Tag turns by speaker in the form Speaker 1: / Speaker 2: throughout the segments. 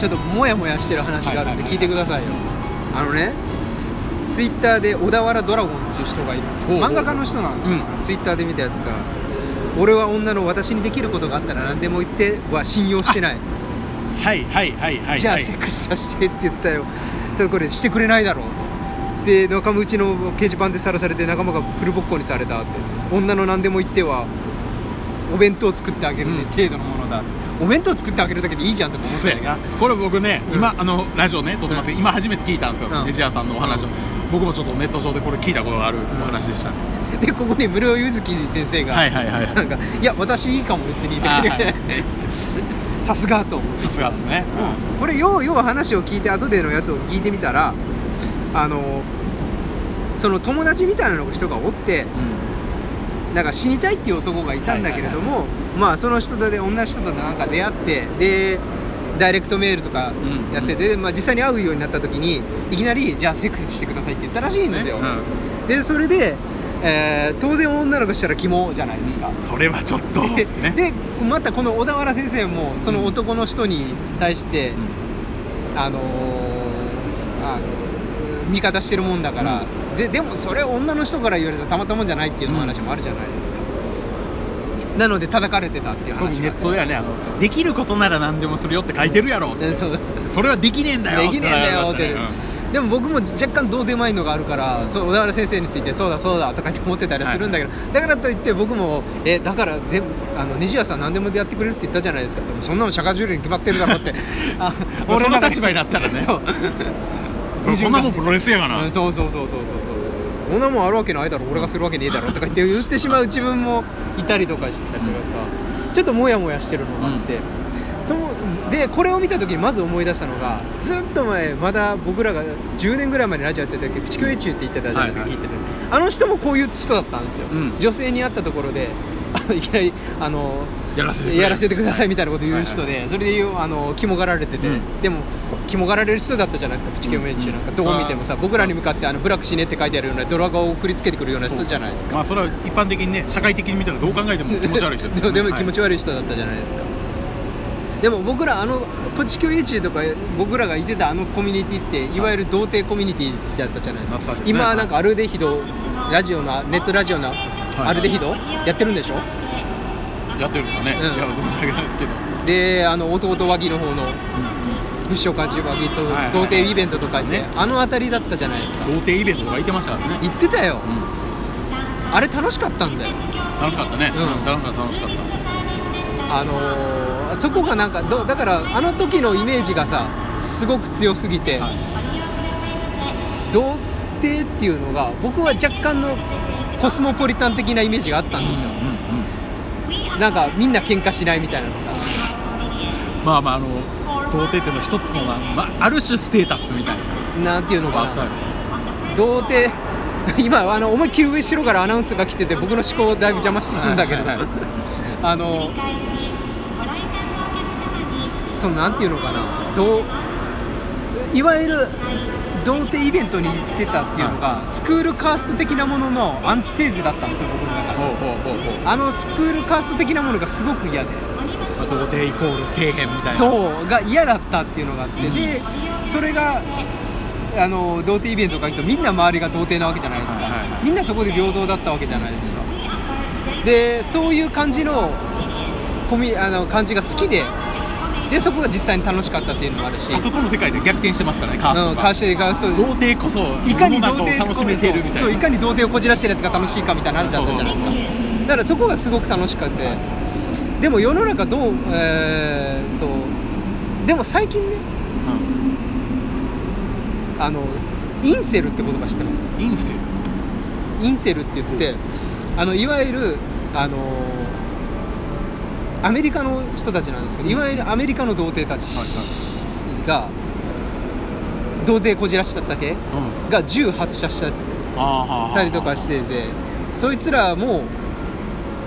Speaker 1: ちょっとモヤモヤしてる話があるんで聞いてくださいよ、あのねツイッターで小田原ドラゴンっていう人がいるんですよ。
Speaker 2: ほうほう
Speaker 1: 漫画家の人なんですよ、
Speaker 2: うん。
Speaker 1: ツイッターで見たやつが俺は女の私にできることがあったら何でも言っては信用してない。
Speaker 2: はいはいはいはい
Speaker 1: じゃあ
Speaker 2: はい
Speaker 1: セックスさせてって言ったよ。ただこれしてくれないだろう。とで仲間内の掲示板でさらされて仲間がフルボッコにされたって。女の何でも言ってはお弁当作ってあげるね、
Speaker 2: うん。
Speaker 1: 程度のものだお弁当作ってあげるだけでいいじゃんって思って。
Speaker 2: これ僕ね、
Speaker 1: うん。
Speaker 2: 今あのラジオね撮ってます。けど、今初めて聞いたんですよ、
Speaker 1: うん。
Speaker 2: ネジ屋さんのお話を、僕もちょっとネット上でこれ聞いたことがあるお話でした、
Speaker 1: でここに室井ゆずき先生が、
Speaker 2: はいはいはい。
Speaker 1: なんかいや私いいかも別に
Speaker 2: はい。
Speaker 1: さすがと思って
Speaker 2: さすがですね、
Speaker 1: これようよう話を聞いて後でのやつを聞いてみたらあのその友達みたいなの人がおってなんか死にたいっていう男がいたんだけれども、まあその人とで同じ人となんか出会ってでダイレクトメールとか
Speaker 2: うん
Speaker 1: やってて、でまあ、実際に会うようになった時にいきなりじゃあセックスしてくださいって言ったらしいんですよ、
Speaker 2: ね
Speaker 1: でそれで、えー当然女の子したら肝じゃないですか、
Speaker 2: それはちょっと、
Speaker 1: で
Speaker 2: ね。
Speaker 1: でまたこの小田原先生もその男の人に対して、あのーあの味方してるもんだから、ででもそれ女の人から言われたらたまったもんじゃないっていう話もあるじゃないですか、なので叩かれてたっていう話が
Speaker 2: ットではねあのできることなら何でもするよって書いてるやろ、
Speaker 1: でそう。
Speaker 2: それはできねえんだよ
Speaker 1: できねえんだよって、
Speaker 2: ってなりましたね。
Speaker 1: でも僕も若干どうでもいいのがあるからそう小田原先生についてそうだそうだとかって思ってたりするんだけど、だからといって僕もえだから全部あの西谷さん何でもやってくれるって言ったじゃないですか。ってそんなの社会重量に決まってるだろって。あ
Speaker 2: まあその立場になったらね。
Speaker 1: そう
Speaker 2: うん。そんなもんプロレスやがな。
Speaker 1: うん。そうそうそうそうそうそう。そんなもんあるわけないだろ俺がするわけねえだろとか言って言ってしまう自分もいたりとかしてたりとかさ、ちょっとモヤモヤしてるのがあって、そのでこれを見た時にまず思い出したのがずっと前まだ僕らが10年ぐらい前にラジオやってた時プチクエチューって言ってたじゃないですか、
Speaker 2: はいはい。
Speaker 1: 聞いてるあの人もこういう人だったんですよ、
Speaker 2: うん。
Speaker 1: 女性に会ったところであのいきなりあの
Speaker 2: やらせて
Speaker 1: やらせてくださいみたいなこと言う人で、
Speaker 2: はい
Speaker 1: それであの肝がられてて、
Speaker 2: うん。
Speaker 1: でも肝がられる人だったじゃないですかプチケオメイチューなんか。
Speaker 2: う。ん
Speaker 1: どう見てもさ僕らに向かってあのブラック死ねって書いてあるようなドラガーを送りつけてくるような人じゃないですか。
Speaker 2: まあそれは一般的にね社会的に見たらどう考えても気持ち悪い人です
Speaker 1: でも気持ち
Speaker 2: 悪
Speaker 1: 悪い人だったじゃないですか、でも僕らあのプチ教 YouTube とか僕らがいてたあのコミュニティってい。わゆる童貞コミュニティだったじゃないですか。
Speaker 2: ね
Speaker 1: 今なんかアルデヒドラジオのネットラジオのアルデヒドやってるんでしょ？
Speaker 2: やってるんですかね、
Speaker 1: うん。
Speaker 2: いや存じ上げないですけど、
Speaker 1: であの弟和木の方の不祥感じ和木と童貞イベントとか
Speaker 2: ね。
Speaker 1: あの辺りだったじゃないですか。
Speaker 2: 童貞イベントとか行ってましたからね、
Speaker 1: 言ってたよ、
Speaker 2: うん。
Speaker 1: あれ楽しかったんだよ。
Speaker 2: 楽しかったね、
Speaker 1: うん。
Speaker 2: うん楽しかった楽しかった。
Speaker 1: あのーそこがなんかどだからあの時のイメージがさすごく強すぎて、
Speaker 2: はい。
Speaker 1: 童貞っていうのが僕は若干のコスモポリタン的なイメージがあったんですよ、
Speaker 2: うんうんうん。
Speaker 1: なんかみんな喧嘩しないみたいなのさ。
Speaker 2: まあまああの童貞っていうのは一つのな、まあ、ある種ステータスみたいな。
Speaker 1: なんていうのか
Speaker 2: あったよ
Speaker 1: な童貞 今あの思いっきり後ろからアナウンスが来てて僕の思考をだいぶ邪魔してるんだけど、
Speaker 2: はいはいはい。
Speaker 1: あのそのなんていうのかな。どういわゆる童貞イベントに行ってたっていうのが、スクールカースト的なもののアンチテーゼだったんですよ僕の中で。あのスクールカースト的なものがすごく嫌で。
Speaker 2: まあ童貞イコール底辺みたいな。
Speaker 1: そうが嫌だったっていうのがあって、
Speaker 2: うん。
Speaker 1: でそれがあの童貞イベントとか行くとみんな周りが童貞なわけじゃないですか、
Speaker 2: はいはいはい。
Speaker 1: みんなそこで平等だったわけじゃないですか。でそういう感じのコミあの感じが好きででそこが実際に楽しかったっていうのもあるし。
Speaker 2: あそこの世界で逆転してますからねカーストが、
Speaker 1: うんカーストでカースト。で
Speaker 2: 童貞こそ
Speaker 1: いかに童貞
Speaker 2: 楽しめてるみたいな。
Speaker 1: そうそういかに童貞をこじらしてるやつが楽しいかみたいな話だったじゃないですか
Speaker 2: そう。そうそう
Speaker 1: だからそこがすごく楽しくて。でも世の中どうえーっとでも最近ねあのインセルって言葉知ってます？
Speaker 2: うんインセル。
Speaker 1: インセルって言ってあのいわゆるあのアメリカの人たちなんですけどいわゆるアメリカの童貞たちが童貞こじらしただけ？
Speaker 2: うん。
Speaker 1: が銃発射したりとかしててそいつらも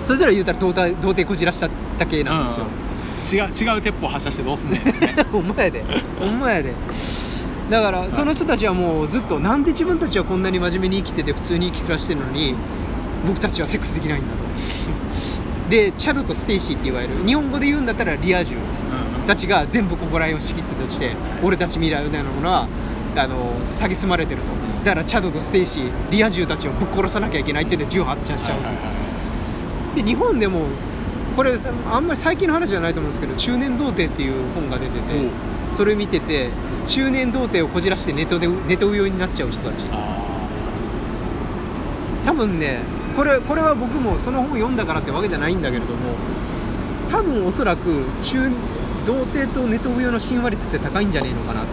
Speaker 1: そいつら言うたら童貞童貞こじらしただけなんですよ、
Speaker 2: 違う違う鉄砲発射してどうすんねん
Speaker 1: ほんまやでほんまやで。だからその人たちはもうずっとなんで自分たちはこんなに真面目に生きてて普通に生き暮らしてるのに僕たちはセックスできないんだとでチャドとステイシーっていわれる。日本語で言うんだったらリア充たちが全部ここら辺を仕切ってとして俺たち未来みたいなものはあの蔑まれてると。だからチャドとステイシーリア充たちをぶっ殺さなきゃいけないって言って銃発射しちゃう、で日本でもこれさあんまり最近の話じゃないと思うんですけど中年童貞っていう本が出ててそれ見てて中年童貞をこじらしてネトでネトウヨになっちゃう人たち。
Speaker 2: あ
Speaker 1: 多分ねこれこれは僕もその本読んだからってわけじゃないんだけれども多分おそらく中童貞とネトウヨの親和率って高いんじゃねえのかなって。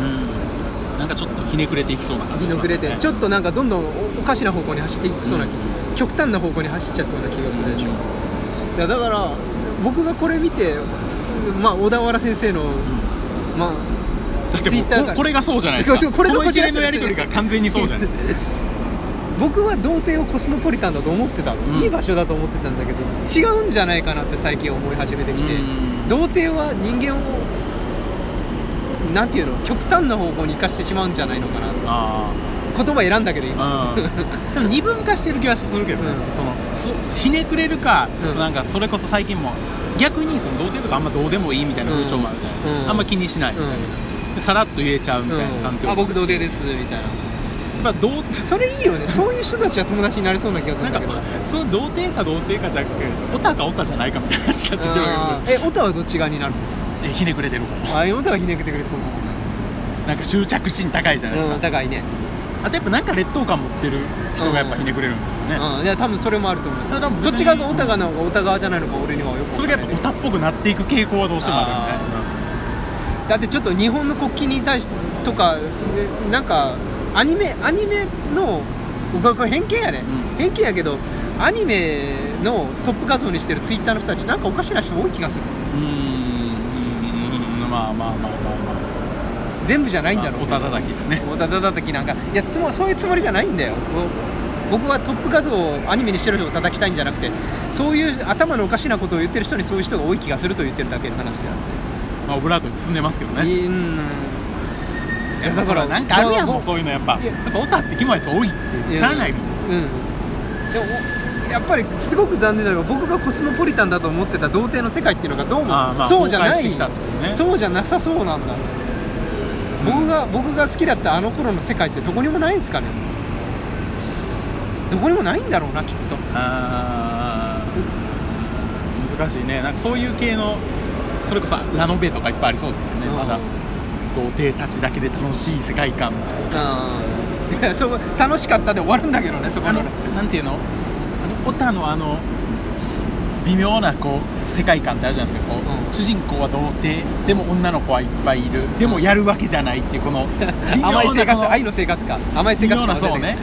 Speaker 2: ーうん。なんかちょっとひねくれていきそうな感じ
Speaker 1: ひねくれて、ちょっとなんかどんどんおおかしな方向に走っていきそうな、
Speaker 2: うん。
Speaker 1: 極端な方向に走っちゃいそうな気がするでしょ、いやだから僕がこれ見てまあ小田原先生の、
Speaker 2: う
Speaker 1: Twitter から
Speaker 2: ここれがそうじゃないですか。
Speaker 1: これ
Speaker 2: の一連のやり取りが完全にそうじゃないですか
Speaker 1: 僕は童貞をコスモポリタンだと思ってたの、
Speaker 2: うん。
Speaker 1: いい場所だと思ってたんだけど違うんじゃないかなって最近思い始めてきて、
Speaker 2: うん。
Speaker 1: 童貞は人間をなんていうの？極端な方向に生かしてしまうんじゃないのかな言葉選んだけど
Speaker 2: あ
Speaker 1: 今、
Speaker 2: うん。でも二分化してる気はするけどね、
Speaker 1: うん。
Speaker 2: そのそひねくれるか、
Speaker 1: うん。
Speaker 2: なんかそれこそ最近も逆にその童貞とかあんまどうでもいいみたいな風潮もあるじゃないですか、
Speaker 1: うん。
Speaker 2: あんま気にしないみたいな、さらっと言えちゃうみたいな環境、
Speaker 1: あ僕童貞ですみたいな
Speaker 2: やっぱ童
Speaker 1: それいいよね。そういう人たちは友達になれそうな気がする
Speaker 2: なん
Speaker 1: だけど。
Speaker 2: その童貞か童貞かじゃなくてオタかオタじゃないかみたいな話になってきてる
Speaker 1: えオタはどっち側になるの？
Speaker 2: えひねくれてる方。
Speaker 1: あオタはひねくってくれる方
Speaker 2: なんか執着心高いじゃないですか、
Speaker 1: うん高いね。
Speaker 2: あとやっぱなんか劣等感持ってる人がやっぱひねくれるんですよね、
Speaker 1: うん。いや多分それもあると思う。
Speaker 2: それ多分
Speaker 1: そっち側がオタがなのかオタ側じゃないのか俺にはよく
Speaker 2: それがやっぱオタっぽくなっていく傾向はどうしてもあるみたいな
Speaker 1: だってちょっと日本の国旗に対してとかねなんかアニメアニメの僕はこれ偏見やね、
Speaker 2: うん。
Speaker 1: 偏見やけどアニメのトップ画像にしてるツイッターの人たちなんかおかしな人多い気がする。
Speaker 2: うーん。うーん。まあまあまあまあま
Speaker 1: 全部じゃないんだろう
Speaker 2: まあおたたたきですね。
Speaker 1: おたたたきなんかいやつもそういうつもりじゃないんだよ。ぼ僕はトップ画像をアニメにしてる人を叩きたいんじゃなくてそういう頭のおかしなことを言ってる人にそういう人が多い気がすると言ってるだけの話であって。
Speaker 2: あまあオブラートに包んでますけどね。
Speaker 1: いうん
Speaker 2: いやだからなんかあるやん。もうそういうのやっぱ。
Speaker 1: いや
Speaker 2: やっぱオタってキモいやつ多いってしゃあないもん。
Speaker 1: うん。でもやっぱりすごく残念なのが僕がコスモポリタンだと思ってた童貞の世界っていうのがどうもそうじゃない、そうじゃなさそうなんだ、僕が僕が好きだったあの頃の世界ってどこにもないんですかね。どこにもないんだろうなきっと。
Speaker 2: あー。難しいね。なんかそういう系のそれこそラノベとかいっぱいありそうですよねまだ童貞たちだけで楽しい世界観。みたいな
Speaker 1: うんいやそこ楽しかったで終わるんだけどねそこ
Speaker 2: あの
Speaker 1: の
Speaker 2: なんていうの？あのオタのあの微妙なこう世界観ってあるじゃないですか。こう、
Speaker 1: うん。
Speaker 2: 主人公は童貞でも女の子はいっぱいいる。でもやるわけじゃないっていうこの
Speaker 1: 甘い生
Speaker 2: こ
Speaker 1: 活愛の生活か。甘い生活
Speaker 2: 微妙な
Speaker 1: か
Speaker 2: そうね。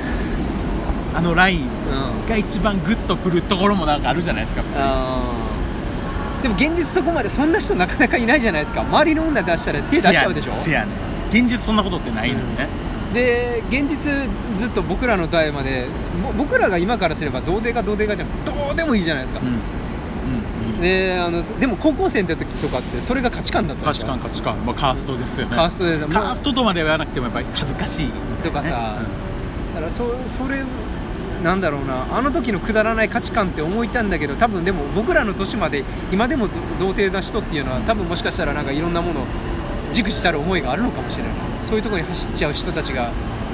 Speaker 2: あのライン
Speaker 1: うん。
Speaker 2: が一番グッとくるところもなんかあるじゃないですか。
Speaker 1: あーでも現実そこまでそんな人なかなかいないじゃないですか。周りの女出したら手出しちゃうでしょ？
Speaker 2: せやね。現実そんなことってないのにね、
Speaker 1: で現実ずっと僕らの代までも僕らが今からすれば童貞か童貞かじゃんどうでもいいじゃないですか、
Speaker 2: うん。うん。
Speaker 1: であのでも高校生の時とかってそれが価値観だった
Speaker 2: 価
Speaker 1: でしょ
Speaker 2: 値観価値観、まあ、カーストですよね。
Speaker 1: カーストです。
Speaker 2: カーストとまでは言わなくてもやっぱり恥ずかしい、
Speaker 1: とかさ、
Speaker 2: ね
Speaker 1: だからそそれなんだろうなあの時のくだらない価値観って思いたんだけど多分でも僕らの年まで今でもど童貞な人っていうのは多分もしかしたらなんかいろんなもの軸したる思いがあるのかもしれない。そういうところに走っちゃう人たちが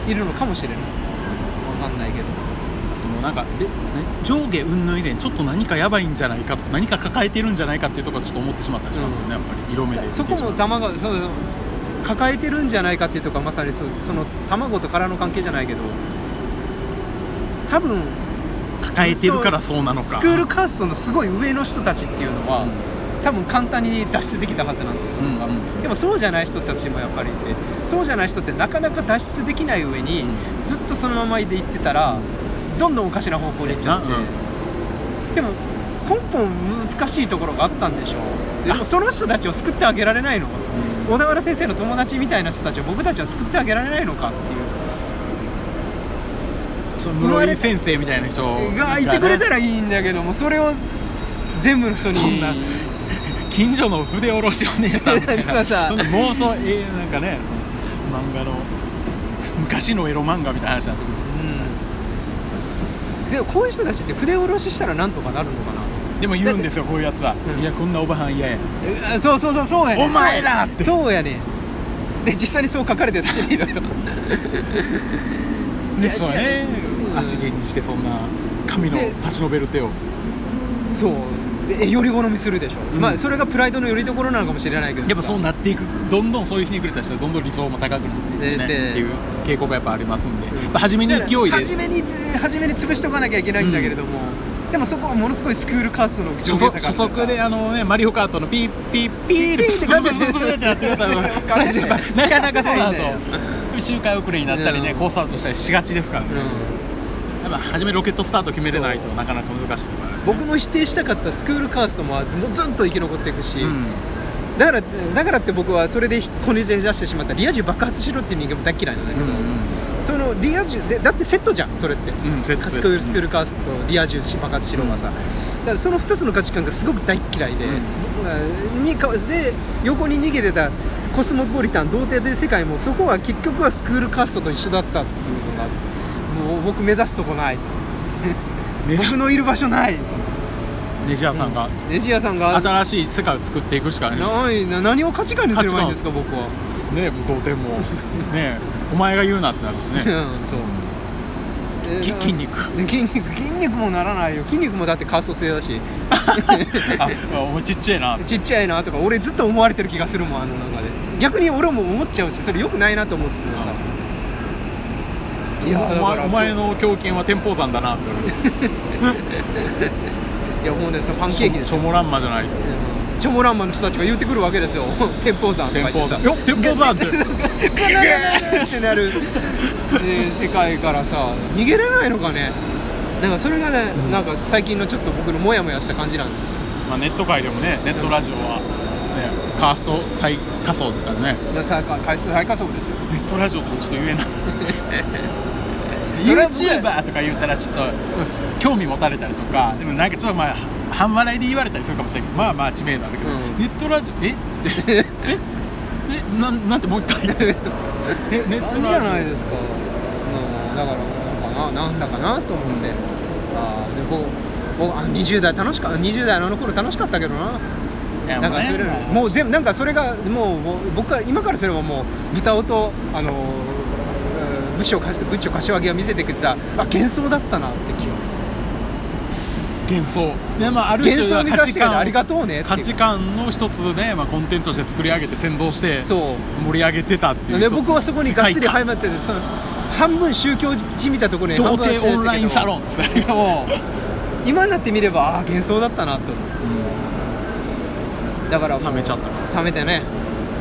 Speaker 1: いるのかもしれない。わかんないけど。
Speaker 2: そのなんかで、ね、上下云々以前ちょっと何かやばいんじゃないか何か抱えてるんじゃないかっていうところはちょっと思ってしまったりしますよね、
Speaker 1: うん。
Speaker 2: やっぱり色目で
Speaker 1: そこも卵そうそう。抱えてるんじゃないかっていうとかまさにそうその卵と殻の関係じゃないけど多分
Speaker 2: 抱えてるからそうなのか。
Speaker 1: スクールカーストのすごい上の人たちっていうのは、
Speaker 2: うん。
Speaker 1: 多分簡単に脱出できたはずなんですよ、
Speaker 2: うんうん。
Speaker 1: でもそうじゃない人たちもやっぱりいてそうじゃない人ってなかなか脱出できない上に、
Speaker 2: うん。
Speaker 1: ずっとそのままで行ってたらどんどんおかしな方向に行っちゃって、
Speaker 2: う
Speaker 1: でも根本難しいところがあったんでしょう。でもその人たちを救ってあげられないの小田原先生の友達みたいな人たちを僕たちは救ってあげられないのかっていう
Speaker 2: その室井先生みたいな人
Speaker 1: がいてくれたらいいんだけどもそれを全部の人に
Speaker 2: そんな 近所の筆下ろしお姉さんみたいな
Speaker 1: さ
Speaker 2: 妄想えーなんかね漫画の昔のエロ漫画みたいな話になってくる。
Speaker 1: うん。でもこういう人たちって筆下ろししたらなんとかなるのかな
Speaker 2: でも言うんですよこういうやつは、
Speaker 1: うん。
Speaker 2: いやこんなおばはん嫌や。
Speaker 1: あそうそうそうそうやね
Speaker 2: お前らって
Speaker 1: そうやねで実際にそう書かれてたし ねいろいろ
Speaker 2: でそうね足毛にしてそんな神の
Speaker 1: で
Speaker 2: 差し伸べる手を。
Speaker 1: そう。でより好みするでしょ、
Speaker 2: うん。
Speaker 1: まあそれがプライドのよりどころなのかもしれないけど
Speaker 2: やっぱそうなっていく。どんどんそういう日にくれた人はどんどん理想も高くなっていくね。
Speaker 1: で
Speaker 2: っていう傾向がやっぱありますんで、
Speaker 1: うん。
Speaker 2: 初めに勢いで。
Speaker 1: 初めに初めに潰しとかなきゃいけないんだけれども、でもそこはものすごいスクールカーストの
Speaker 2: 初速初速であのねマリオカートのピーピーピー
Speaker 1: ピーって感じで
Speaker 2: ブブブブブってなってる
Speaker 1: かるね
Speaker 2: やっぱなかなかその後
Speaker 1: やってないん
Speaker 2: 周回遅れになったりね、
Speaker 1: うん
Speaker 2: コースアウトしたりしがちですからね、
Speaker 1: うん
Speaker 2: やっぱ初めロケットスタート決めれないとなかなか難しいね。
Speaker 1: 僕の否定したかったスクールカーストももうずっと生き残っていくし、
Speaker 2: うん。
Speaker 1: だからだからって僕はそれでこじらせてしまったリア充爆発しろっていう人間も大っ嫌いなんだけど、
Speaker 2: うんうん
Speaker 1: そのリア充ぜだってセットじゃんそれって、
Speaker 2: んセット
Speaker 1: スクールスクールカーストとリア充し爆発しろがさ、
Speaker 2: うん。
Speaker 1: だからその2つの価値観がすごく大っ嫌いで、
Speaker 2: うん。
Speaker 1: にかで横に逃げてたコスモポリタン童貞という世界もそこは結局はスクールカーストと一緒だったっていうのがもう僕目指すとこない。僕のいる場所ない。
Speaker 2: ネジ屋さんが、
Speaker 1: ネジ屋さんが。
Speaker 2: 新しい世界を作っていくしかない
Speaker 1: な何を価値観にすればいいんですか僕は。
Speaker 2: ねもう同点も。ねお前が言うなってなるしね。
Speaker 1: うんそう。
Speaker 2: 筋肉。
Speaker 1: 筋肉筋肉もならないよ。筋肉もだってカースト制だし。
Speaker 2: あお前ちっちゃいな。
Speaker 1: ちっちゃいなとか俺ずっと思われてる気がするもんあの中で。逆に俺も思っちゃうしそれよくないなと思っててさいや
Speaker 2: お前お前の胸筋は天保山だなって言われる
Speaker 1: いやもうねそれパンケーキですよ。
Speaker 2: チョモランマじゃないと。
Speaker 1: チョモランマの人たちが言ってくるわけですよ。天保山とか言ってさ。
Speaker 2: 天保山。よ天保山って。
Speaker 1: ってなる、えー世界からさ逃げれないのかねだからそれがね、
Speaker 2: うん
Speaker 1: なんか最近のちょっと僕のモヤモヤした感じなんですよ
Speaker 2: まあ、ネット界でもねネットラジオは、ね、カースト最下層ですからね。
Speaker 1: いやさ回数最下層ですよ。
Speaker 2: ネットラジオとかちょっと言えない。YouTuber とか言ったらちょっと興味持たれたりとかでもなんかちょっとまあ半笑いで言われたりするかもしれないけどまあまあ知名度あるけど、
Speaker 1: うん。
Speaker 2: ネットラジオえ？え？え？えなんなんてもう一回？言ってえネットラジオ
Speaker 1: じゃないですか、うん、だからなんかななんだかなと思って、ああで僕僕あ20代楽しか20代のあの頃楽しかったけどななんかそれもう全部なんかそれがもう僕は今からすればもう豚尾とあのうん部署か部長柏木が見せてくれたあ幻想だったなって気がする。
Speaker 2: 幻想。で、まあ、ある種
Speaker 1: 幻想を見させてくれてありがとうね
Speaker 2: 価値観の一つね、まあ、コンテンツとして作り上げて先導して盛り上げてたっていう
Speaker 1: で僕はそこにがっつり
Speaker 2: 世界観。
Speaker 1: 入っててその半分宗教じみたところに
Speaker 2: 童貞オンラインサロン
Speaker 1: 今になってみればああ幻想だったなって思うだから
Speaker 2: 冷めちゃった
Speaker 1: 冷めてね。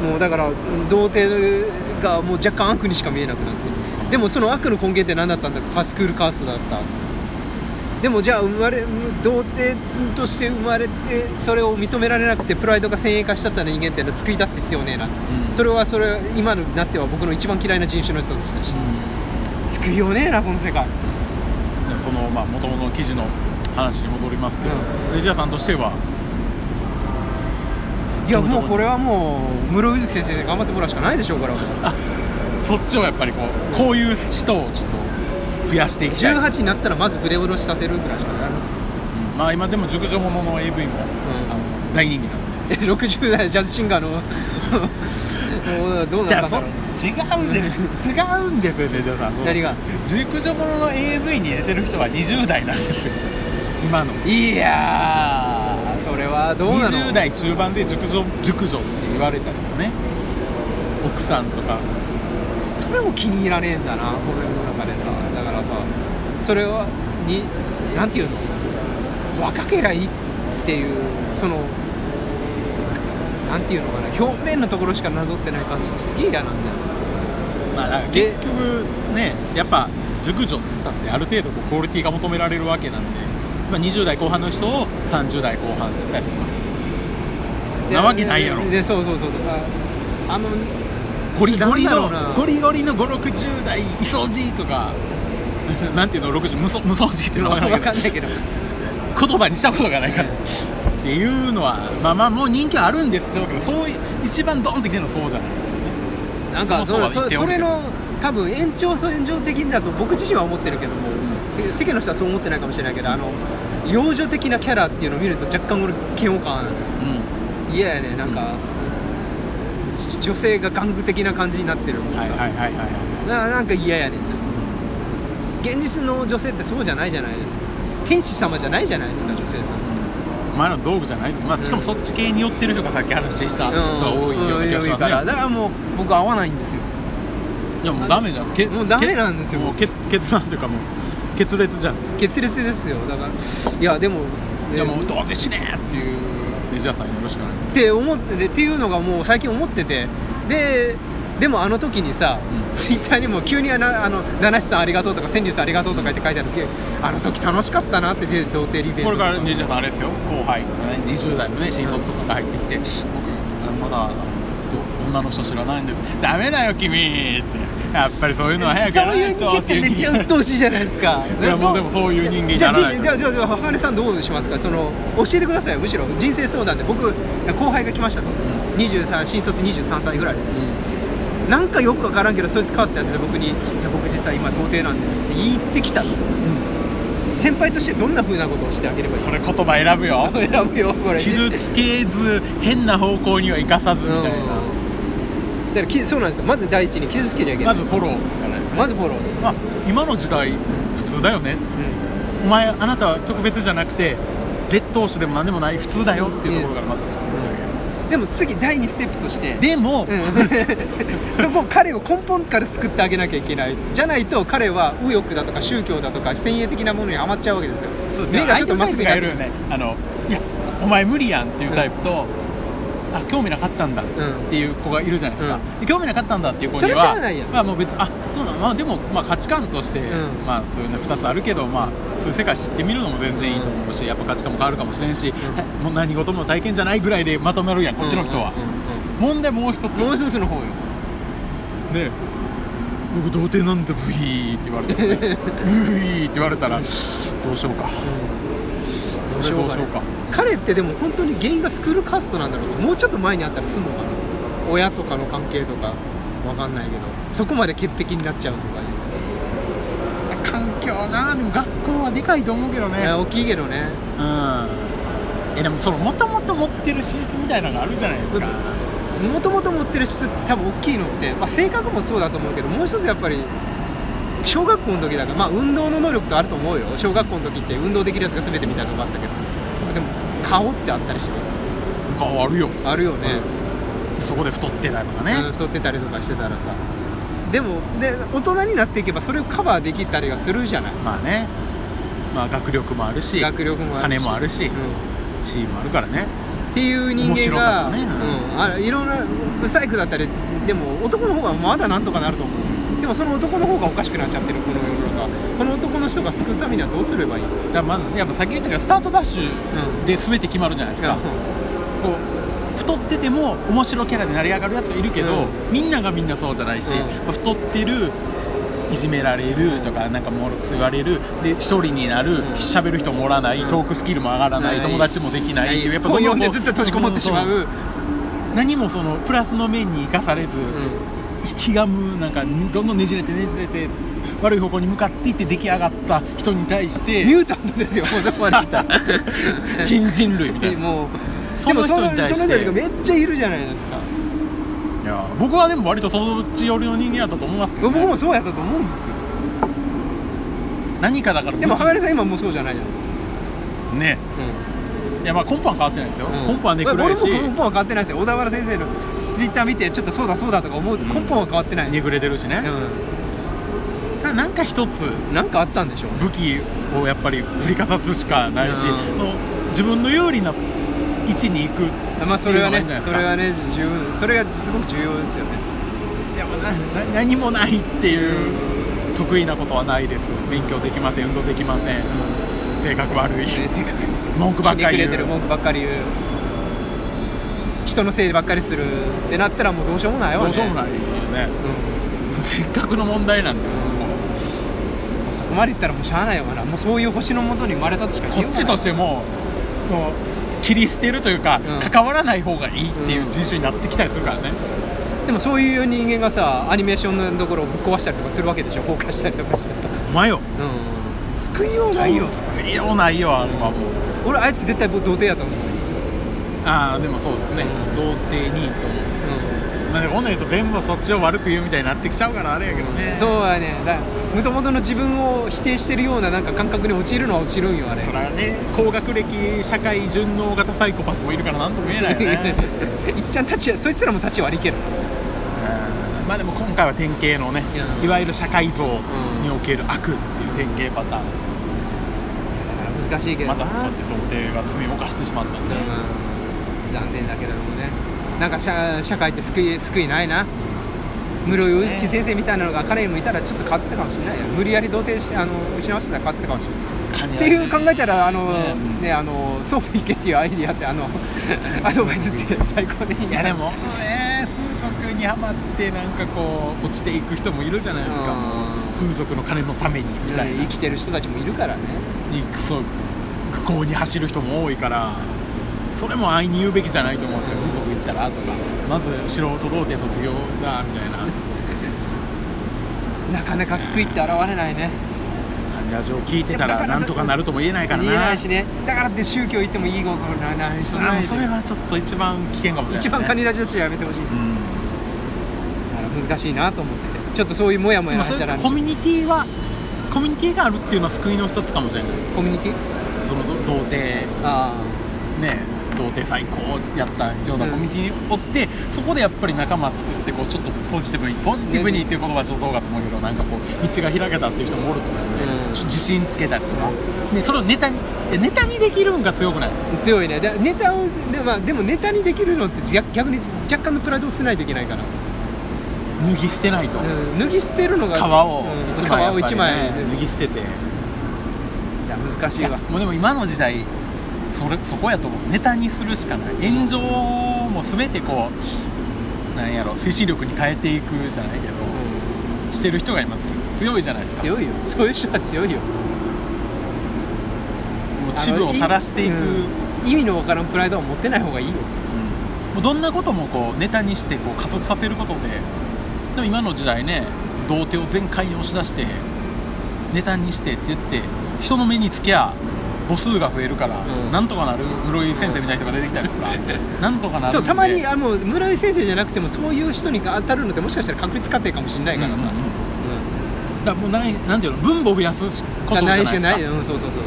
Speaker 1: もうだから童貞がもう若干悪にしか見えなくなって。でもその悪の根源って何だったんだ？かスクールカーストだった。でもじゃあ生まれ童貞として生まれてそれを認められなくてプライドが先鋭化しちゃった人間ってのは救い出す必要ねえな、
Speaker 2: ん。
Speaker 1: それはそれ今になっては僕の一番嫌いな人種の人たちだし、救いようねえなこの世界。
Speaker 2: でそのまあ元々の記事の話に戻りますけど、
Speaker 1: うん。
Speaker 2: レジャーさんとしてはい
Speaker 1: やもうこれはもう室井月先生に頑張ってもらうしかないでしょうから。
Speaker 2: そっちをやっぱりこうこういう人をちょっと増やしていきたい、
Speaker 1: 18になったらまず筆下ろしさせるぐらいしかない。
Speaker 2: うん。まあ今でも熟女ものの AV も、
Speaker 1: ん。
Speaker 2: あの大人気なんで
Speaker 1: え60代ジャズシンガーの どうなんだろう。
Speaker 2: 違うんです。違うんですよねじゃあさん
Speaker 1: 何が？
Speaker 2: 熟女ものの AV に出てる人は20代なんですよ。今の。
Speaker 1: いやはどうなの
Speaker 2: ？20代中盤で熟女熟女って言われたりとかね。奥さんとか。
Speaker 1: それも気に入らねえんだな俺の中でさ。だからさそれはになんていうの？若けりゃいいっていうそのなんていうのかな表面のところしかなぞってない感じってすげえ嫌なんだよ。
Speaker 2: まあ結局ねやっぱ熟女っつったってある程度こうクオリティが求められるわけなんで、まあ、20代後半の人を30代後半っつったりとか。
Speaker 1: で
Speaker 2: なわけないやろ。
Speaker 1: ででそうそうそう。ああの
Speaker 2: ゴリゴリのゴリゴリの560代イソジとか なんていうの？60無双無双ジっていうの
Speaker 1: わかんない
Speaker 2: け
Speaker 1: けど。
Speaker 2: 言葉にしたことがないから。っていうのはまあまあもう人気はあるんですけどそうい一番ドンってきてるのはそうじゃない。
Speaker 1: なんかそそそれの多分延長線上的だと僕自身は思ってるけども、世間の人はそう思ってないかもしれないけどあの幼女的なキャラっていうのを見ると若干俺嫌悪感ある。
Speaker 2: うん。
Speaker 1: 嫌やねなんか、女性が玩具的な感じになってるもんさ、
Speaker 2: はいはいはいはいはい。
Speaker 1: ななんか嫌やねんな。現実の女性ってそうじゃないじゃないですか。天使様じゃないじゃないですか女性さん。
Speaker 2: お前らの道具じゃないぞ、まあ、しかもそっち系に寄ってる人がさっき話した人が多いような気がしますね、
Speaker 1: 多いから。だからもう僕合わないんですよ
Speaker 2: いやもうダメじゃんけ
Speaker 1: もうダメなんですよ。
Speaker 2: けもう決決断というかもう決裂じゃん。
Speaker 1: 決裂ですよ。だからいやでも、ね。
Speaker 2: いやもうどうでしねえっていうネジ屋さんよろしくないです
Speaker 1: って思っててっていうのがもう最近思ってて。ででもあの時にさ、
Speaker 2: うん。
Speaker 1: ツイッターにも急にあのあの七七さんありがとうとか千里さんありがとうとかって書いてあるけど、あの時楽しかったなってで童貞リベント
Speaker 2: これから
Speaker 1: と
Speaker 2: ネジ屋さんあれですよ。後輩、ね、20代のね新卒とかが入ってきて、僕あまだど女の人知らないんです。ダメだよ君って。やっぱりそういうのは早く
Speaker 1: そう
Speaker 2: ないいう。と
Speaker 1: 人間ってめっちゃ鬱陶しいじゃないですか。
Speaker 2: いやもうでもそういう人間に
Speaker 1: じゃあ
Speaker 2: ないと
Speaker 1: じゃあじゃあじゃあ母根さんどうしますか？その教えてくださいよ。むしろ人生相談で。僕後輩が来ましたと、23新卒23歳ぐらいです、なんかよくわからんけどそいつ変わったやつで僕に「いや僕実は今童貞なんです」って。言ってきたと。先輩としてどんな風なことをしてあげればいい
Speaker 2: それ言葉選ぶよ。
Speaker 1: 選ぶよこれ。
Speaker 2: 傷つけず変な方向には生かさずみたいな、
Speaker 1: うんだからきそうなんですよ。まず第一に傷つけちゃいけない。
Speaker 2: まずフォロー。ですね
Speaker 1: まずフォロー。
Speaker 2: まあ今の時代普通だよね。
Speaker 1: うん。
Speaker 2: お前あなたは特別じゃなくて劣等種でも何でもない普通だよっていうところからまず、
Speaker 1: でも次第2ステップとして。
Speaker 2: でも、
Speaker 1: うん。そこを彼を根本から救ってあげなきゃいけない。じゃないと彼は右翼だとか宗教だとか先鋭的なものにはまっちゃうわけですよ。
Speaker 2: そう
Speaker 1: 目がちょっとまっすぐに
Speaker 2: るよね。あのいやお前無理やんっていうタイプと、あ興味なかったんだっていう子がいるじゃないですか、
Speaker 1: うん。
Speaker 2: で興味なかったんだっていう子にはまあもう別あそうなの？まあでもまあ価値観として、
Speaker 1: うん。
Speaker 2: まあそういうね2つあるけどまあそういう世界知ってみるのも全然いいと思うし、やっぱ価値観も変わるかもしれんし、
Speaker 1: ん。
Speaker 2: たもう何事も体験じゃないぐらいでまとめるやんこっちの人は、
Speaker 1: うん。うん。うん
Speaker 2: 問題もう一つ。
Speaker 1: うん。もう一つの方よ
Speaker 2: ね僕童貞なんだブヒーって言われて ブヒーって言われたらどうしようか、それどうしようか
Speaker 1: 彼ってでも本当に原因がスクールカーストなんだろうかもうちょっと前にあったら済むのかな。親とかの関係とか。わかんないけど。そこまで潔癖になっちゃうとかいう。
Speaker 2: 環境な。でも学校はでかいと思うけどね。
Speaker 1: いや大きいけどね。
Speaker 2: うん。えでもそのもともと持ってる資質みたいなのがあるじゃないですか。
Speaker 1: もともと持ってる質多分大きいのって、まあ、性格もそうだと思うけどもう一つやっぱり小学校の時だから、まあ、運動の能力とあると思うよ。小学校の時って運動できるやつが全てみたいなのがあったけど顔ってあったりして
Speaker 2: 顔あるよ。
Speaker 1: あるよね、
Speaker 2: そこで太ってたりとか
Speaker 1: うん
Speaker 2: ね
Speaker 1: 太ってたりとかしてたらさ。でもで大人になっていけばそれをカバーできたりはするじゃない。
Speaker 2: まあね。まあ学力もあるし
Speaker 1: 学力も
Speaker 2: 金もあるし、
Speaker 1: うん。
Speaker 2: チームもあるからね。
Speaker 1: っていう人間が、
Speaker 2: ね。
Speaker 1: うん、あいろんなブサイクだったりでも男の方がまだなんとかなると思うでもその男の方がおかしくなっちゃってるこの世の中。この男の人が救うためにはどうすればいい？
Speaker 2: だからまずやっぱさっき言ったけどスタートダッシュで全て決まるじゃないですか、
Speaker 1: うん。
Speaker 2: こう太ってても面白キャラで成り上がるやつはいるけど、
Speaker 1: うん。
Speaker 2: みんながみんなそうじゃないし、
Speaker 1: うん。
Speaker 2: 太ってるいじめられるとかなんかもろくそ言われる。で一人になる
Speaker 1: うん。
Speaker 2: 喋、る人もおらない、
Speaker 1: うん。
Speaker 2: トークスキルも上がらない、
Speaker 1: はい。
Speaker 2: 友達もできないってい。うやっぱ
Speaker 1: 本
Speaker 2: どんどん
Speaker 1: でずっと閉じこもってしまう、
Speaker 2: 何もそのプラスの面に生かされず、ひがむなんかどんどんねじれてねじれて悪い方向に向かっていって出来上がった人に対して
Speaker 1: ミュータントですよもうそこまで来た。
Speaker 2: 新人類みたいな。
Speaker 1: もう
Speaker 2: その人に対して
Speaker 1: その人たちがめっちゃいるじゃないですか。
Speaker 2: いや僕はでも割とそっち寄りの人間だったと思いますけど、
Speaker 1: 僕
Speaker 2: ね、
Speaker 1: もそうやったと思うんですよ。
Speaker 2: 何かだから
Speaker 1: でも
Speaker 2: 武器
Speaker 1: 鋼さん今もうそうじゃないじゃないですか。
Speaker 2: ねいやまあ根本は変わってないですよ、
Speaker 1: うん。
Speaker 2: 根本はね暗いし。
Speaker 1: 俺も根本は変わってないですよ。小田原先生のツイッター見てちょっとそうだそうだとか思うと根本は変わってないんです。
Speaker 2: れてるしね、ただなんか一つ
Speaker 1: うん、なんかあったんでしょう。ね
Speaker 2: 武器をやっぱり振りかざすしかないし、
Speaker 1: うん。
Speaker 2: 自分の有利な位置に行く
Speaker 1: まあそれはねそれはね重それがすごく重要ですよね。
Speaker 2: でもなな何もないっていう得意なことはないです。勉強できません運動できません。性格悪い。
Speaker 1: ね性格
Speaker 2: 文句ばっかり言う。
Speaker 1: 文句ばっかり言う人のせいばっかりするってなったらもうどうしようもないわね。
Speaker 2: どうしようもないよね。
Speaker 1: うん。
Speaker 2: せっかくの問題なんで。そこ
Speaker 1: そこまでいったらもうしゃあないわな。もうそういう星のもとに生まれたとしか
Speaker 2: こっちとしてももう切り捨てるというか、
Speaker 1: うん
Speaker 2: 関わらない方がいいっていう人種になってきたりするからね、
Speaker 1: でもそういう人間がさアニメーションのところをぶっ壊したりとかするわけでしょ。放火したりとかしてさ。
Speaker 2: お前よ。
Speaker 1: うん救いようないよ
Speaker 2: 救いようないよあれはもう、
Speaker 1: 俺あいつ絶対童貞やと思う。
Speaker 2: ああでもそうですね、
Speaker 1: うん
Speaker 2: 童貞ニートまあでも今度言うと全部そっちを悪く言うみたいになってきちゃうからあれやけどね、
Speaker 1: そうやねだもともとの自分を否定してるようななんか感覚に陥るのは落ちるんよあれ。
Speaker 2: それはね。高学歴社会順応型サイコパスもいるからなんとも言えないよね。
Speaker 1: いっちゃんたちそいつらも立ち悪いけど。
Speaker 2: うん。まあでも今回は典型のね
Speaker 1: うん。
Speaker 2: いわゆる社会像における悪。って典型パターン。
Speaker 1: 難しいけどな。
Speaker 2: またそうやって童貞が罪を犯してしまったんで、
Speaker 1: うん。残念だけれどもね。なんか社社会って救い救いないな。室井祐樹先生みたいなのが彼にもいたらちょっと変わってたかもしれないよ無理やり童貞してあの失わせたら変わってたかもしれない。っていう考えたらあの、
Speaker 2: ね。
Speaker 1: ねあのソフィー行けっていうアイディアってあの アドバイスって最高でいい
Speaker 2: いやでもね風俗にはまってなんかこう落ちていく人もいるじゃないですか風俗の金のためにみたいな。
Speaker 1: 生きてる人たちもいるからね。
Speaker 2: にクソ愚行に走る人も多いからそれも安易に言うべきじゃないと思うんですよ。風俗行ったらとか。まず素人童貞卒業だみたいな。
Speaker 1: なかなか救いって現れないね。
Speaker 2: 神ラジオ聞いてたらなんとかなるとも言えないからな。
Speaker 1: 言えないしね。だからって宗教行ってもいい心なないない
Speaker 2: あそれはちょっと一番危険かもしれない、ね、
Speaker 1: 一番カニラジオ中やめてほしい、だ
Speaker 2: うん。
Speaker 1: から難しいなと思っててちょっとそういうモヤモ
Speaker 2: でもそ
Speaker 1: ヤしたら
Speaker 2: れコミュニティはコミュニティがあるっていうのは救いの一つかもしれない。
Speaker 1: コミュニティ？
Speaker 2: そのど童貞。
Speaker 1: あ
Speaker 2: ね童貞最高やったような
Speaker 1: うん
Speaker 2: コミュニティにおって、そこでやっぱり仲間作ってこうちょっとポジティブにポジティブにっていう言葉はちょっとどうかと思うけどなんかこう道が開けたっていう人もおると思うんで、
Speaker 1: うん。
Speaker 2: 自信つけたりとか、ね、それをネタにえネタにできるんが強くない？
Speaker 1: あ強いね。でネタをで,、まあ、でもネタにできるのって逆逆に若干のプライドを捨てないといけないから、
Speaker 2: 脱ぎ捨てないと、
Speaker 1: うん、脱ぎ捨てるのが
Speaker 2: 皮を
Speaker 1: うん
Speaker 2: 一枚ね。
Speaker 1: 枚
Speaker 2: 脱ぎ捨てて。
Speaker 1: いや難しいわ。
Speaker 2: もうでも今の時代それそこやと思う。ネタにするしかない。炎上も全てこうなんやろ推進力に変えていくじゃないけど、
Speaker 1: う
Speaker 2: してる人が今強いじゃないですか。
Speaker 1: ん強いよ。そういう人は強いよ。
Speaker 2: もう恥部を晒していく、
Speaker 1: うん。意味のわからんプライドは持ってない方がいいよ。
Speaker 2: うん。もうどんなこともこうネタにしてこう加速させることででも今の時代ね童貞を全開に押し出してネタにしてって言って人の目につけゃ母数が増えるから、
Speaker 1: うん。
Speaker 2: なんとかなる室井先生みたいな人が出てきたりとか、なんとかなる
Speaker 1: そうたまにあの村井先生じゃなくてもそういう人に当たるのってもしかしたら確率勝手かもしれないからさ、
Speaker 2: うんうんうんだからもうないなんていうの分母を増やすことじゃないですか。
Speaker 1: ないしない。うんそうそうそう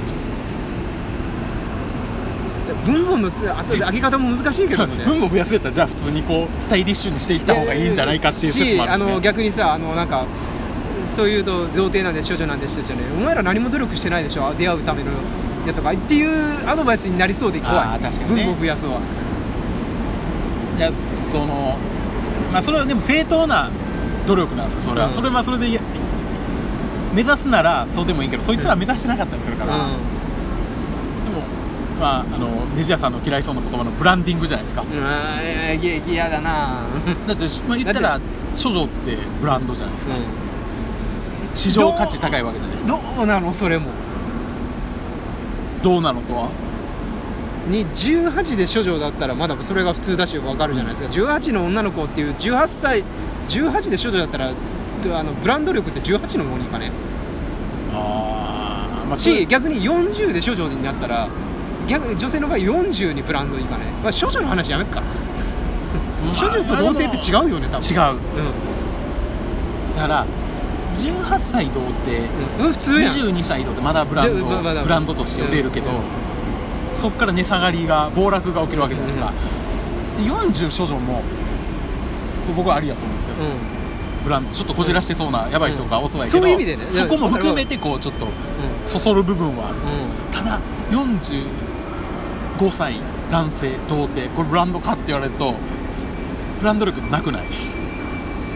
Speaker 1: 文言のつ後で上げ方も難しいけどもね
Speaker 2: 分母増やすやったらじゃあ普通にこうスタイリッシュにしていった方がいいんじゃないかっていう説もあるし、ね、
Speaker 1: あの逆にさあのなんかそういうと童貞なんで少女なんで少女ね。お前ら何も努力してないでしょ。出会うためのやとかっていうアドバイスになりそうで怖い。
Speaker 2: 確かにね。
Speaker 1: 文を増やすは。い
Speaker 2: やそのまあそれはでも正当な努力なんですよそれは、
Speaker 1: うん。
Speaker 2: それはそれで目指すならそうでもいいけどそいつらは目指してなかったりするから、でもまああのネジ屋さんの嫌いそうな言葉のブランディングじゃないですか、
Speaker 1: 嫌だな。
Speaker 2: だって、まあ、言ったら処女ってブランドじゃないですか、
Speaker 1: うん。
Speaker 2: 市場価値高いわけじゃないですか。
Speaker 1: どうなのそれも。
Speaker 2: どうなのとは？
Speaker 1: に18で処女だったらまだそれが普通だし分かるじゃないですか。18の女の子っていう18歳18で処女だったらあのブランド力って18の方にいかね。
Speaker 2: ああまあ
Speaker 1: し逆に40で処女になったら逆に女性の場合40にブランドいかね、まあ、処女の話やめっか、
Speaker 2: まあ
Speaker 1: 処女と童貞って違うよね多分。
Speaker 2: 違う。
Speaker 1: うん。
Speaker 2: だから18歳童貞、
Speaker 1: うん。うん普通やん。
Speaker 2: 22歳童貞まだブランド、
Speaker 1: でままだ
Speaker 2: ブランドとして売れるけど、
Speaker 1: うん。
Speaker 2: そこから値下がりが暴落が起きるわけじゃないですか、で40処女も僕はありやと思うんですよ、
Speaker 1: うん。
Speaker 2: ブランド。ちょっっとこじらしてそうなやばい人が遅いけど、
Speaker 1: そういう意味でね。
Speaker 2: そこも含めてこうちょっとそそる部分はある、
Speaker 1: う
Speaker 2: ただ45歳男性童貞これブランドかって言われるとブランド力なくない？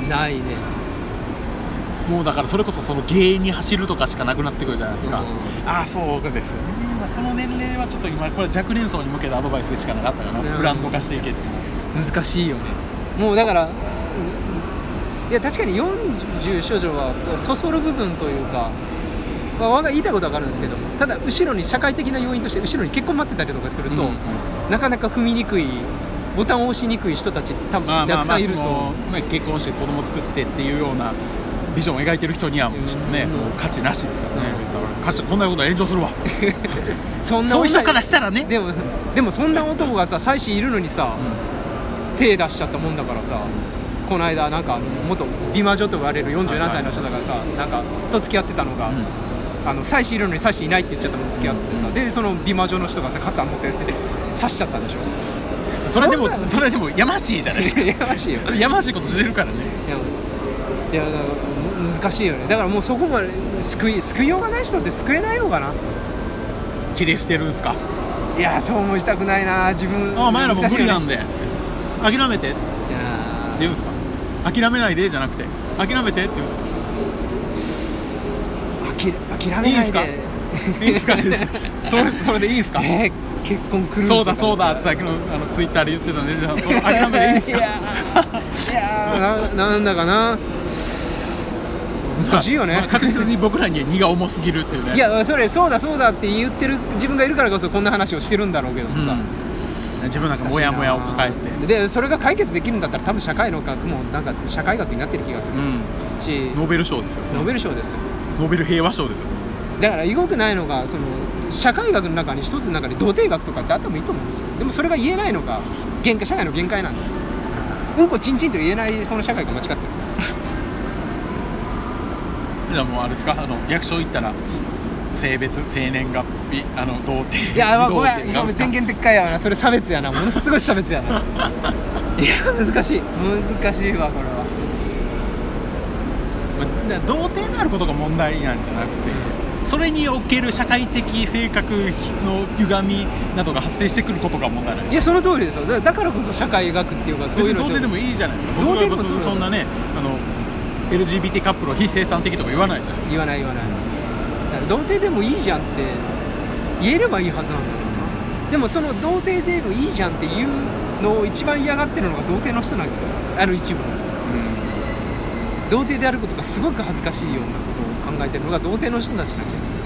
Speaker 1: んないね。
Speaker 2: もうだからそれこそその芸に走るとかしかなくなってくるじゃないですか、
Speaker 1: うん。
Speaker 2: ああそうです。よね、まあ、その年齢はちょっと今これ若年層に向けたアドバイスでしかなかったかな、
Speaker 1: うん。
Speaker 2: ブランド化していけって
Speaker 1: 難しいよね。もうだからうんいや確かに40少女はそそる部分というか、まあ、わか言いたいことは分かるんですけどもただ後ろに社会的な要因として後ろに結婚待ってたりとかすると、
Speaker 2: うんうん。
Speaker 1: なかなか踏みにくいボタンを押しにくい人たち多分
Speaker 2: まあまあまあそ
Speaker 1: たくさんいると、
Speaker 2: のまあ結婚して子供作ってっていうようなビジョンを描いてる人にはちょっとね、
Speaker 1: うん。
Speaker 2: もう価値なしですからね、
Speaker 1: うん。
Speaker 2: 価値こんなことは炎上するわ。
Speaker 1: そんな
Speaker 2: そういう人からしたらね。
Speaker 1: でもでもそんな男がさ妻子いるのにさ、手出しちゃったもんだからさ、この間なんか元美魔女と言われる47歳の人だからさ、なんかと付き合ってたのが、
Speaker 2: うん
Speaker 1: あの妻子いるのに妻子いないって言っちゃったもん付き合ってさ、でその美魔女の人がさカッター持って刺しちゃったんでしょ。
Speaker 2: それでも
Speaker 1: そ
Speaker 2: れでもやましいじゃないですか。
Speaker 1: やましいよ。
Speaker 2: やましいことしてるからね。
Speaker 1: いやいやだからむ難しいよね。だからもうそこまで救い救いようがない人って救えないのかな。
Speaker 2: 切れしてるんですか？
Speaker 1: いやそうもしたくないな。自分
Speaker 2: あお前らもう無理なん
Speaker 1: で。
Speaker 2: で諦めて。って
Speaker 1: いやー。
Speaker 2: 言うんですか？諦めないでじゃなくて。諦めてって言うんですか？
Speaker 1: あき諦めないで
Speaker 2: いいんすか？いいんすか？それそれでいいんすか？
Speaker 1: えー結婚クルーズ
Speaker 2: そうだそうだって
Speaker 1: さ
Speaker 2: さっきのあのツイッターで言ってたんでじゃあその諦めていいんですか？
Speaker 1: いやーいななんだかな？難しいよね、
Speaker 2: まあ確実に僕らには荷が重すぎるっていうね。
Speaker 1: いやそれそうだそうだって言ってる自分がいるからこそこんな話をしてるんだろうけど
Speaker 2: うん。
Speaker 1: もさ、
Speaker 2: 自分なんかモヤモヤを抱えて。
Speaker 1: でそれが解決できるんだったら多分社会の学もなんか社会学になってる気がする、
Speaker 2: うん。
Speaker 1: し。
Speaker 2: ノーベル賞ですよ
Speaker 1: ノーベル賞ですよ
Speaker 2: ノーベル平和賞ですよ。
Speaker 1: だからよくないのがその社会学の中に一つの中に童貞学とかってあってもいいと思うんですよ。でもそれが言えないのが限界社会の限界なんですうん。こちんちんと言えないこの社会が間違ってる。
Speaker 2: じゃあもうあれですか？あの役所行ったら性別生年月日あの童貞
Speaker 1: いや、まあ、ごめん、ごめん、全言撤回やな、それ差別やな、ものすごい差別やな。いや、難しい、難しいわ、これは。
Speaker 2: 童貞であることが問題なんじゃなくてそれにおける社会的性格の歪みなどが発生してくることが問題なんです
Speaker 1: い？や、その通りですよ、だだからこそ社会学っていうか、そういうの
Speaker 2: 童貞でもいいじゃないですか。
Speaker 1: 童貞でもそう
Speaker 2: そんなねあの LGBT カップルを非生産的とか言わないじゃないですか。
Speaker 1: 言わない、言わない。だから童貞でもいいじゃんって言えればいいはずなんだけどな。でも、その童貞でもいいじゃんっていうのを一番嫌がってるのが童貞の人なんですよ、ある一部の。童貞であることがすごく恥ずかしいようなことを考えてるのが童貞の人たちな気がする。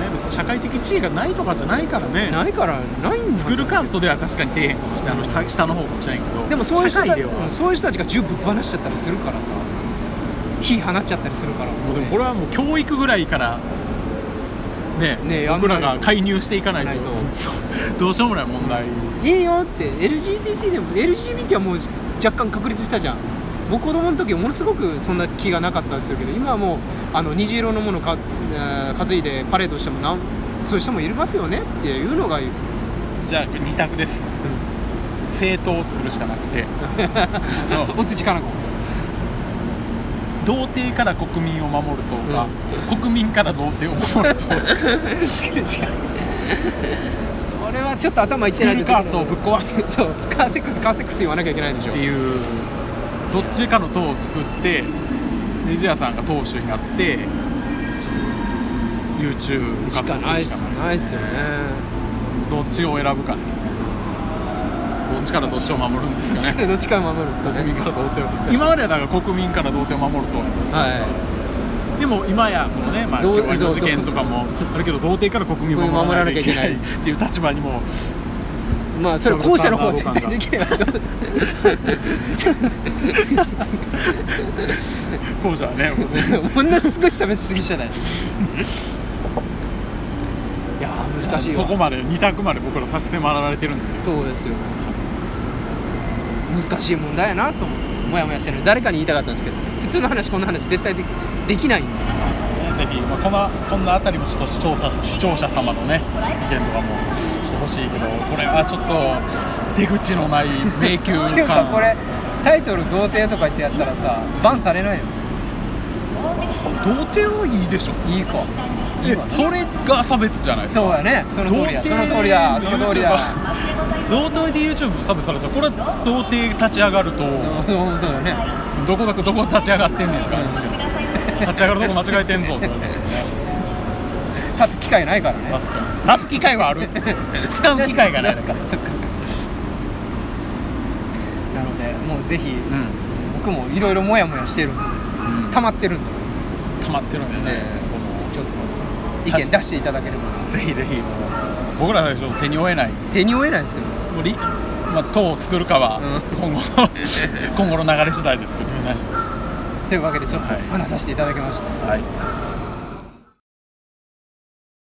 Speaker 2: ね別に社会的地位がないとかじゃないからね。
Speaker 1: ないから、ないんだ
Speaker 2: スクールカーストでは確かに底辺かもしれないあの下下の方かもしれないけど
Speaker 1: でもそういう人たちそういう人たちが銃ぶっ放しちゃったりするからさ火放っちゃったりするから。
Speaker 2: もうでもこれはもう教育ぐらいからね
Speaker 1: ね
Speaker 2: 僕らが介入していかないと。
Speaker 1: ないと
Speaker 2: どうしようもない問題。
Speaker 1: いいよって。LGBT でも LGBT はもう若干確立したじゃん僕子供の時ものすごくそんな気がなかったんですけど今はもうあの虹色のものか、えー担いでパレードしてもなんそういう人もいますよねっていうのがいい、
Speaker 2: じゃあ2択です。政党を作るしかなくて。
Speaker 1: おつじかな子
Speaker 2: 童貞から国民を守る党か、
Speaker 1: う
Speaker 2: 国民から童貞を守る党
Speaker 1: それはちょっと頭いってない
Speaker 2: カーストをぶっ壊す。
Speaker 1: そう。カーセックスカーセックス言わなきゃいけないでしょ。
Speaker 2: っていうどっちかの党を作ってネジ屋さんが党首になって YouTube
Speaker 1: し
Speaker 2: 活動するし
Speaker 1: かない
Speaker 2: ですね。どっちを選ぶかですよね。どっちからどっちを守るんですかね。
Speaker 1: どっちから守るんですかね。
Speaker 2: 国民から童貞を今まではだから国民から童貞を守る党やったんですよ
Speaker 1: は
Speaker 2: でも今やそのね、まあ、
Speaker 1: どう
Speaker 2: 共和の事件とかもあるけど童貞から国民を守らなきゃいけないっていう立場にも
Speaker 1: いまあそれ後者の方は絶対できない
Speaker 2: 後者はねもうね。
Speaker 1: ものすごい差別主義者だよい？やー難しいわ。
Speaker 2: そこまで2択まで僕ら差し迫られてるんですよ。
Speaker 1: そうですよ。難しい問題やなと思ってもやもやしてる。誰かに言いたかったんですけど普通の話こんな話絶対でできないんで
Speaker 2: ぜひ、まあ、こんなこんなあたりもちょっと視聴者視聴者様のね意見とかもしてほしいけどこれはちょっと出口のない迷宮
Speaker 1: っていうか
Speaker 2: 感
Speaker 1: これタイトル「童貞」とか言ってやったらさバンされないよ。
Speaker 2: 童貞はいいでしょ。
Speaker 1: いいか。
Speaker 2: えそれが差別じゃないですか。
Speaker 1: そうだね。その通りだ
Speaker 2: 童
Speaker 1: その
Speaker 2: 貞
Speaker 1: 通りだその通りだ
Speaker 2: YouTuber 童貞で YouTube 差別されたらこれは童貞立ち上がると。
Speaker 1: 本当だよね。
Speaker 2: どこがどこ立ち上がってんねんって感じですけど 立ち上がるとこ間違えてんぞって感じですよね
Speaker 1: 立つ機会ないからね。
Speaker 2: 確かに。立つ機会はある。使う機会がない。だから
Speaker 1: そっか。なのでもうぜひ、
Speaker 2: ん。
Speaker 1: 僕もいろいろモヤモヤしてるんで、
Speaker 2: うん。
Speaker 1: 溜まってるんで、
Speaker 2: 溜まってるんでね、
Speaker 1: ちょっと。意見出していただければな。
Speaker 2: ぜひぜひ。僕ら最初手に負えない。
Speaker 1: 手に負えないですよ。
Speaker 2: もうりまあ、党を作るかは
Speaker 1: うん。
Speaker 2: 今後の 今後の流れ次第ですけどね
Speaker 1: というわけでちょっと
Speaker 2: はい。
Speaker 1: 話させていただきました、
Speaker 2: はい